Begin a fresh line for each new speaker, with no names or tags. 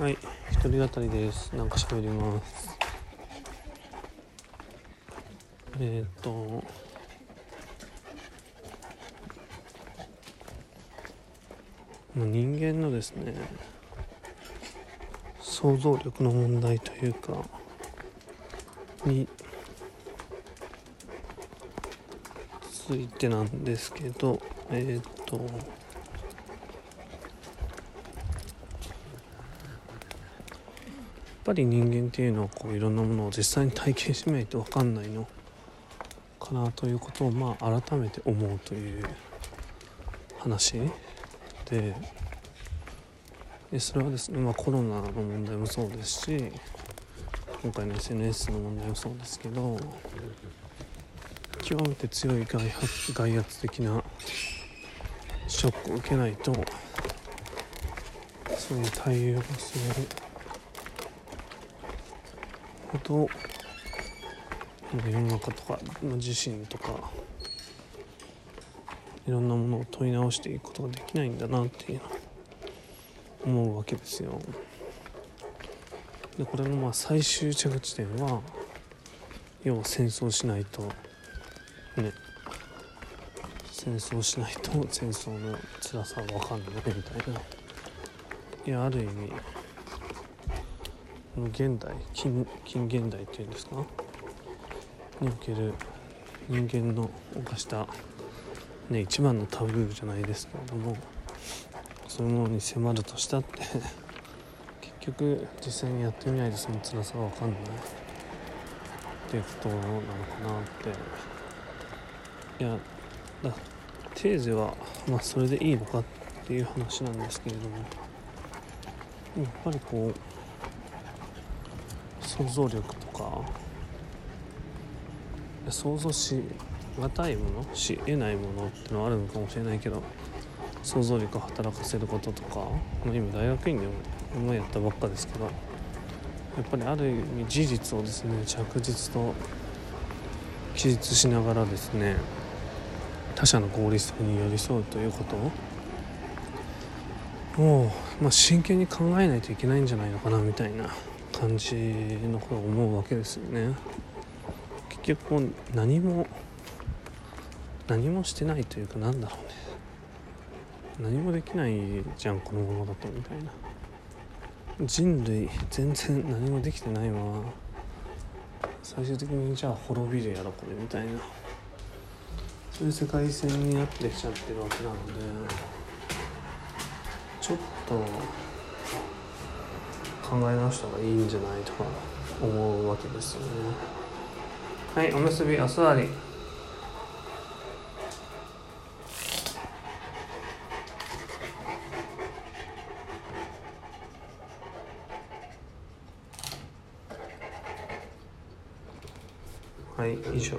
はい、一人語りです。なんか喋ります。えー、っと、まあ人間のですね、想像力の問題というか、についてなんですけど、えー、っと、やっぱり人間っていうのはこういろんなものを実際に体験しないと分かんないのかなということをまあ改めて思うという話ででそれはですね、まあ、コロナの問題もそうですし今回の SNS の問題もそうですけど極めて強い外発外圧的なショックを受けないとそういう対応をするほど世の中とか自身とかいろんなものを問い直していくことができないんだなっていうのを思うわけですよ。でこれのまあ最終着地点は要は戦争しないとね戦争しないと戦争の辛さは分かんないみたいないやある意味この現代近近現代っていうんですか？における人間の犯した、ね、一番のタブーじゃないですけれどもそういうものに迫るとしたって 結局実際にやってみないとその辛さは分かんない。っていうことなのかなって。いやだテーゼは、まあ、それでいいのかっていう話なんですけれどもやっぱりこう想像力とか。想像しがたいものし得ないものってのはあるのかもしれないけど想像力を働かせることとか、今大学院でもやったばっかですけどやっぱりある意味事実をですね着実と記述しながらですね他者の合理性に寄り添うということをもう、まあ、真剣に考えないといけないんじゃないのかなみたいな。感じのことを思うわけですよね。結局こう何も何もしてないというかなんだろうね。何もできないじゃんこのままだとみたいな。人類全然 何もできてないまま最終的にじゃあ滅びるやろこれみたいな。そういう世界線になってきちゃってるわけなのでちょっと考え直した方がいいんじゃないとか思うわけですよね。はいおむすびお座り。はい以上。